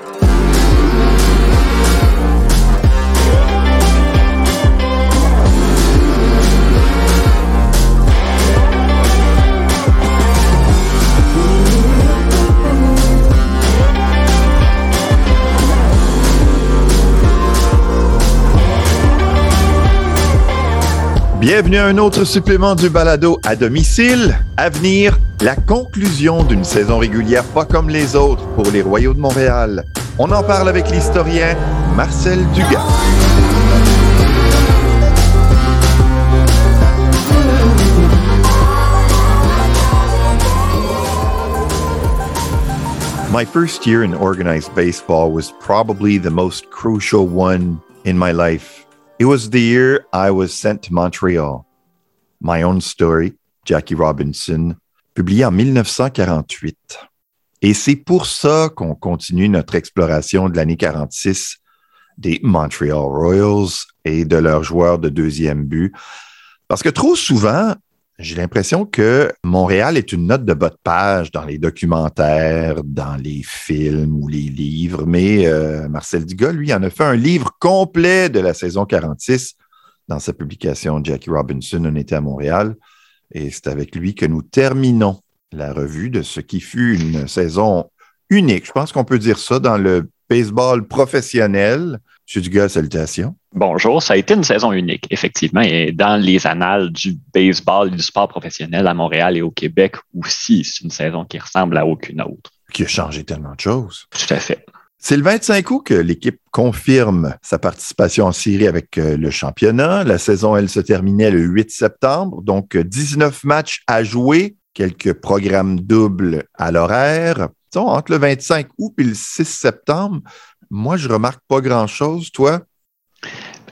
you Bienvenue à un autre supplément du balado à domicile. À venir, la conclusion d'une saison régulière pas comme les autres pour les Royaux de Montréal. On en parle avec l'historien Marcel Dugas. My first year in organized baseball was probably the most crucial one in my life. It was the year I was sent to Montreal. My Own Story, Jackie Robinson, publié en 1948. Et c'est pour ça qu'on continue notre exploration de l'année 46 des Montreal Royals et de leurs joueurs de deuxième but. Parce que trop souvent, j'ai l'impression que Montréal est une note de bas de page dans les documentaires, dans les films ou les livres, mais euh, Marcel Dugas, lui, en a fait un livre complet de la saison 46 dans sa publication Jackie Robinson, On était à Montréal. Et c'est avec lui que nous terminons la revue de ce qui fut une saison unique. Je pense qu'on peut dire ça dans le baseball professionnel. Monsieur Dugas, salutations. Bonjour, ça a été une saison unique, effectivement, et dans les annales du baseball et du sport professionnel à Montréal et au Québec aussi, c'est une saison qui ressemble à aucune autre. Qui a changé tellement de choses. Tout à fait. C'est le 25 août que l'équipe confirme sa participation en série avec euh, le championnat. La saison, elle se terminait le 8 septembre, donc 19 matchs à jouer, quelques programmes doubles à l'horaire. Entre le 25 août et le 6 septembre, moi, je remarque pas grand-chose. Toi?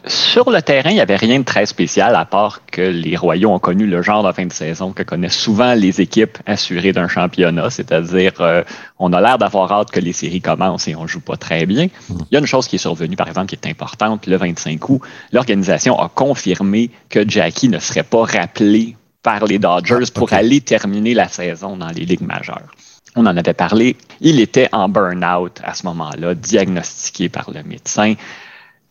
Sur le terrain, il n'y avait rien de très spécial à part que les Royaux ont connu le genre de fin de saison que connaissent souvent les équipes assurées d'un championnat, c'est-à-dire euh, on a l'air d'avoir hâte que les séries commencent et on joue pas très bien. Hmm. Il y a une chose qui est survenue, par exemple, qui est importante, le 25 août, l'organisation a confirmé que Jackie ne serait pas rappelé par les Dodgers ah, pour aller terminer la saison dans les ligues majeures. On en avait parlé. Il était en burn-out à ce moment-là, diagnostiqué par le médecin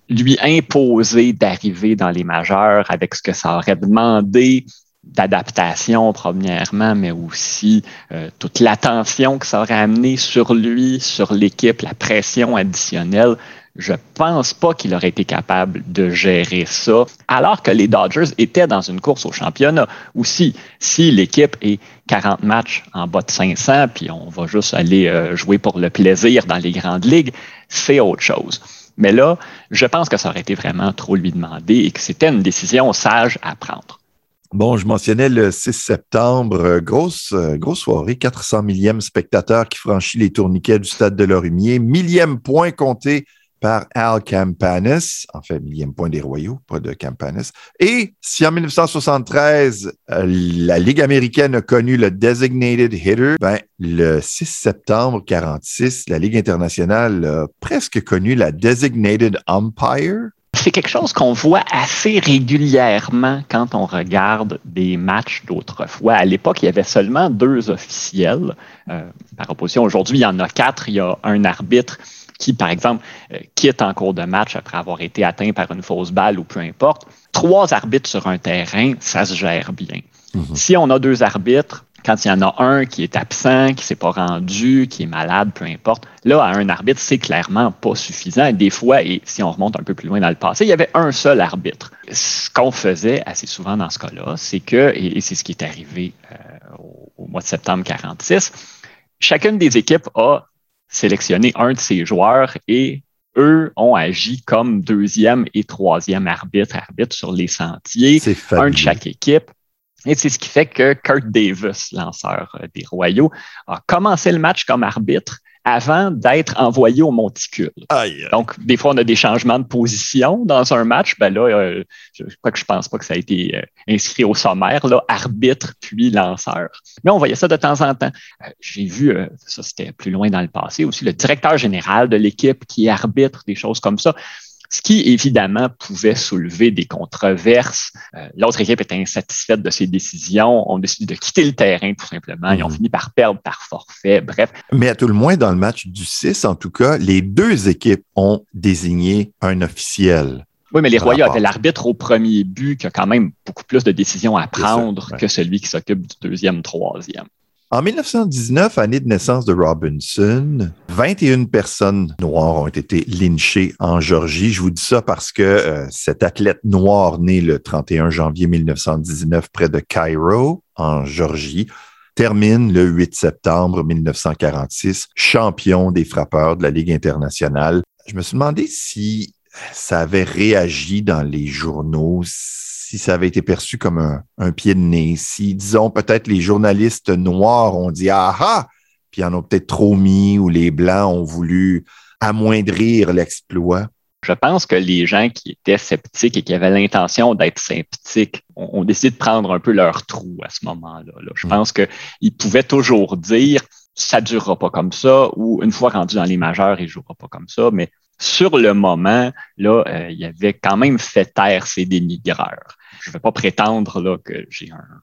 lui imposer d'arriver dans les majeurs avec ce que ça aurait demandé d'adaptation premièrement, mais aussi euh, toute l'attention que ça aurait amené sur lui, sur l'équipe, la pression additionnelle. Je pense pas qu'il aurait été capable de gérer ça, alors que les Dodgers étaient dans une course au championnat. Aussi, si l'équipe est 40 matchs en bas de 500, puis on va juste aller euh, jouer pour le plaisir dans les grandes ligues, c'est autre chose. Mais là, je pense que ça aurait été vraiment trop lui demander et que c'était une décision sage à prendre. Bon, je mentionnais le 6 septembre, euh, grosse, euh, grosse soirée, 400 millième spectateur qui franchit les tourniquets du stade de Lorimier, millième point compté par Al Campanis, en fait, millième point des Royaux, pas de Campanis. Et si en 1973, euh, la Ligue américaine a connu le designated hitter, ben, le 6 septembre 46, la Ligue internationale a presque connu la designated umpire. C'est quelque chose qu'on voit assez régulièrement quand on regarde des matchs d'autrefois. À l'époque, il y avait seulement deux officiels. Euh, par opposition, aujourd'hui, il y en a quatre. Il y a un arbitre qui, par exemple, euh, quitte en cours de match après avoir été atteint par une fausse balle ou peu importe. Trois arbitres sur un terrain, ça se gère bien. Mhm. Si on a deux arbitres, quand il y en a un qui est absent, qui ne s'est pas rendu, qui est malade, peu importe, là, à un arbitre, c'est clairement pas suffisant. Des fois, et si on remonte un peu plus loin dans le passé, il y avait un seul arbitre. Ce qu'on faisait assez souvent dans ce cas-là, c'est que, et, c'est ce qui est arrivé euh, au, au, mois de septembre 46, chacune des équipes a sélectionner un de ses joueurs et eux ont agi comme deuxième et troisième arbitre, arbitre sur les sentiers, un de chaque équipe. Et c'est ce qui fait que Kurt Davis, lanceur euh, des Royaux, a commencé le match comme arbitre avant d'être envoyé au monticule. Donc, des fois, on a des changements de position dans un match. Ben là, euh, je crois que je pense pas que ça a été euh, inscrit au sommaire, là, arbitre puis lanceur. Mais on voyait ça de temps en temps. Euh, j'ai vu, ça c'était plus loin dans le passé aussi, le directeur général de l'équipe qui arbitre des choses comme ça. Ce qui évidemment pouvait soulever des controverses. Euh, l'autre équipe était insatisfaite de ces décisions, ont décidé de quitter le terrain tout simplement, ils ont mhm. fini par perdre par forfait, bref. Mais à tout le moins, dans le match du 6, en tout cas, les deux équipes ont désigné un officiel. Oui, mais les Royaux avaient l'arbitre au premier but qui a quand même beaucoup plus de décisions à prendre que celui qui s'occupe du deuxième, troisième. En 1919, année de naissance de Robinson, 21 personnes noires ont été lynchées en Georgie. Je vous dis ça parce que euh, cet athlète noir né le 31 janvier 1919 près de Cairo, en Georgie, termine le 8 septembre 1946 champion des frappeurs de la Ligue internationale. Je me suis demandé si ça avait réagi dans les journaux, si ça avait été perçu comme un, pied de nez, si, disons, peut-être les journalistes noirs ont dit ah ah, puis en ont peut-être trop mis, ou les blancs ont voulu amoindrir l'exploit. Je pense que les gens qui étaient sceptiques et qui avaient l'intention d'être sceptiques ont, décidé de prendre un peu leur trou à ce moment-là. Je mm. pense qu'ils pouvaient toujours dire ça ne durera pas comme ça, ou une fois rendu dans les majeurs, il ne jouera pas comme ça, mais sur le moment, là, euh, il avait quand même fait taire ses dénigreurs. Je ne vais pas prétendre là, que j'ai un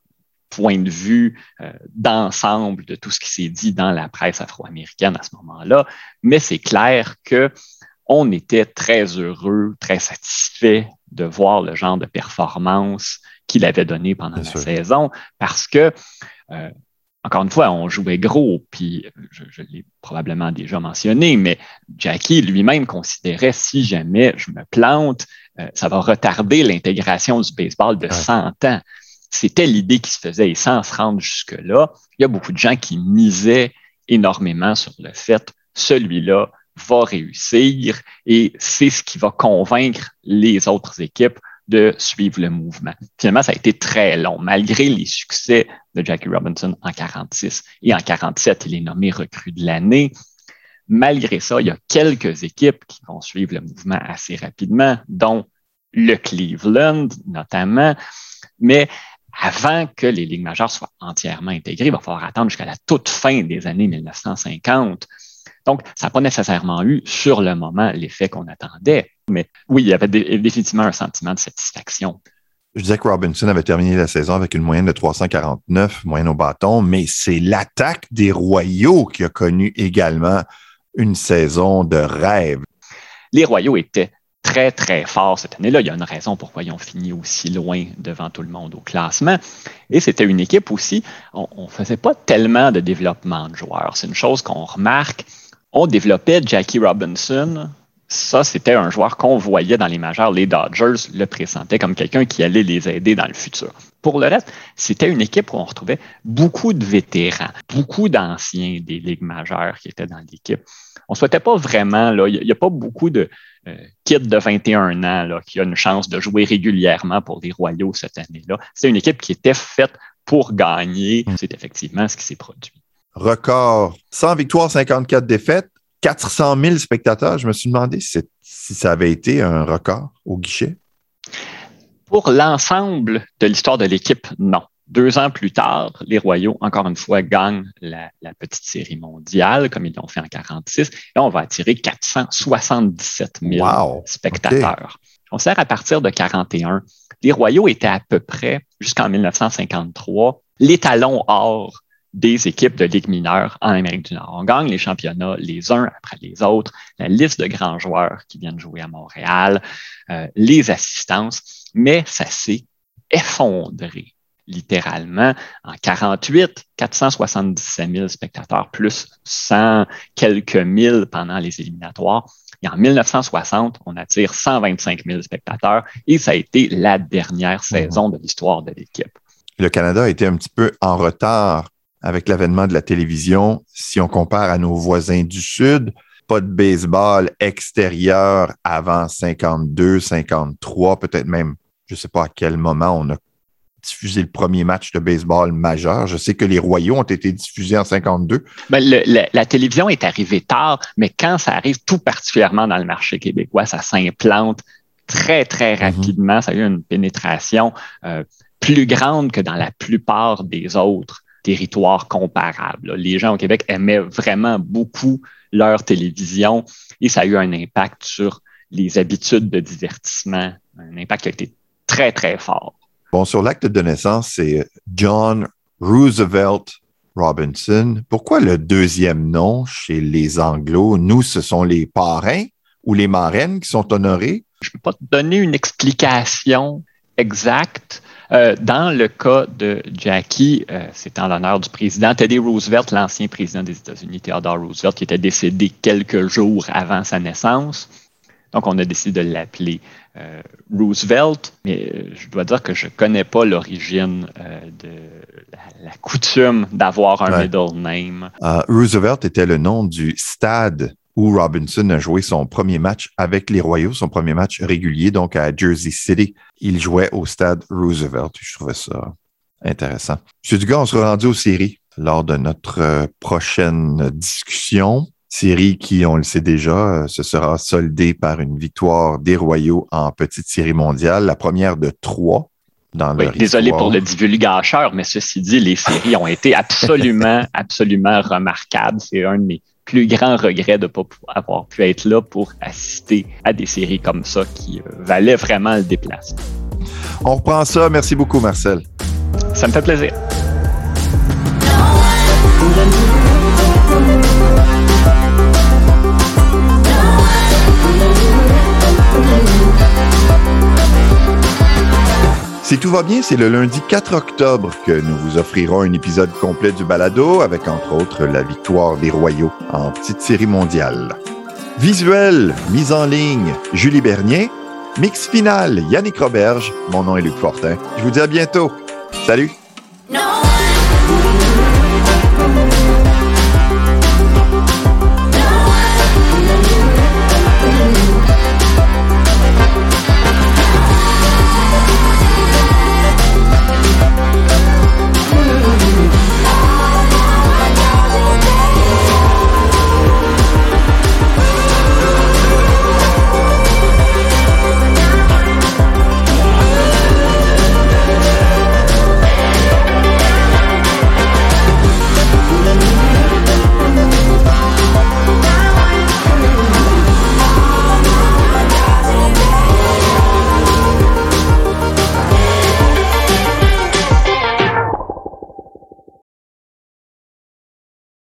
point de vue euh, d'ensemble de tout ce qui s'est dit dans la presse afro-américaine à ce moment-là, mais c'est clair que on était très heureux, très satisfait de voir le genre de performance qu'il avait donné pendant la saison parce que euh, encore une fois, on jouait gros, puis je, l'ai probablement déjà mentionné, mais Jackie lui-même considérait si jamais je me plante, euh, ça va retarder l'intégration du baseball de 100 ans. C'était l'idée qui se faisait et sans se rendre jusque-là, il y a beaucoup de gens qui misaient énormément sur le fait celui-là va réussir et c'est ce qui va convaincre les autres équipes de suivre le mouvement. Finalement, ça a été très long. Malgré les succès de Jackie Robinson en 46 et en 47, il est nommé recrue de l'année. Malgré ça, il y a quelques équipes qui vont suivre le mouvement assez rapidement, dont le Cleveland notamment. Mais avant que les ligues majeures soient entièrement intégrées, il va falloir attendre jusqu'à la toute fin des années 1950 donc, ça n'a pas nécessairement eu sur le moment l'effet qu'on attendait. Mais oui, il y avait définitivement un sentiment de satisfaction. Je disais que Robinson avait terminé la saison avec une moyenne de 349, moyenne au bâton, mais c'est l'attaque des Royaux qui a connu également une saison de rêve. Les Royaux étaient très, très forts cette année-là. Il y a une raison pourquoi ils ont fini aussi loin devant tout le monde au classement. Et c'était une équipe aussi, on ne faisait pas tellement de développement de joueurs. C'est une chose qu'on remarque on développait Jackie Robinson. Ça, c'était un joueur qu'on voyait dans les majeurs. Les Dodgers le pressentaient comme quelqu'un qui allait les aider dans le futur. Pour le reste, c'était une équipe où on retrouvait beaucoup de vétérans, beaucoup d'anciens des ligues majeures qui étaient dans l'équipe. On ne souhaitait pas vraiment, il n'y a, pas beaucoup de euh, kids de 21 ans là, qui ont une chance de jouer régulièrement pour les Royaux cette année-là. C'est une équipe qui était faite pour gagner. Mm. C'est effectivement ce qui s'est produit record 100 victoires, 54 défaites, 400 000 spectateurs. Je me suis demandé si, ça avait été un record au guichet. Pour l'ensemble de l'histoire de l'équipe, non. Deux ans plus tard, les Royaux, encore une fois, gagnent la, petite série mondiale, comme ils l'ont fait en 46, et on va attirer 477 000 spectateurs. On sert à partir de 41. Les Royaux étaient à peu près, jusqu'en 1953, l'étalon or des équipes de Ligue mineure en Amérique du Nord. On gagne les championnats les uns après les autres, la liste de grands joueurs qui viennent jouer à Montréal, euh, les assistances, mais ça s'est effondré littéralement. En 48, 477 000 spectateurs, plus 100 quelques mille pendant les éliminatoires. Et en 1960, on attire 125 000 spectateurs et ça a été la dernière mmh. saison de l'histoire de l'équipe. Le Canada a été un petit peu en retard avec l'avènement de la télévision, si on compare à nos voisins du Sud, pas de baseball extérieur avant 52, 53, peut-être même, je ne sais pas à quel moment on a diffusé le premier match de baseball majeur. Je sais que les Royaux ont été diffusés en 52. Ben, la télévision est arrivée tard, mais quand ça arrive tout particulièrement dans le marché québécois, ça s'implante très, très mhm. rapidement. Ça a eu une pénétration euh, plus grande que dans la plupart des autres territoires comparables. Les gens au Québec aimaient vraiment beaucoup leur télévision et ça a eu un impact sur les habitudes de divertissement. Un impact qui a été très, très fort. Bon, sur l'acte de naissance, c'est John Roosevelt Robinson. Pourquoi le deuxième nom chez les Anglo? Nous, ce sont les parrains ou les marraines qui sont honorés? Je ne peux pas te donner une explication exacte. Euh, dans le cas de Jackie, euh, c'est en l'honneur du président Teddy Roosevelt, l'ancien président des États-Unis, Theodore Roosevelt, qui était décédé quelques jours avant sa naissance. Donc, on a décidé de l'appeler euh, Roosevelt, mais je dois dire que je ne connais pas l'origine de la, coutume d'avoir un middle name. Roosevelt était le nom du stade où Robinson a joué son premier match avec les Royaux, son premier match régulier, donc à Jersey City. Il jouait au stade Roosevelt. Je trouvais ça intéressant. Monsieur Dugas, on sera rendu aux séries lors de notre euh, prochaine discussion. Série qui, on le sait déjà, euh, se sera soldée par une victoire des Royaux en petite série mondiale, la première de trois dans oui, Désolé pour le divulgacheur, mais ceci dit, les séries ont été absolument, absolument remarquables. C'est un de mes plus grand regret de ne pas avoir pu être là pour assister à des séries comme ça qui euh, valaient vraiment le déplacement. On reprend ça. Merci beaucoup, Marcel. Ça me fait plaisir. Si tout va bien, c'est le lundi 4 octobre que nous vous offrirons un épisode complet du balado avec entre autres la victoire des Royaux en petite série mondiale. Visuel, mise en ligne, Julie Bernier. Mix final, Yannick Roberge. Mon nom est Luc Fortin. Je vous dis à bientôt. Salut!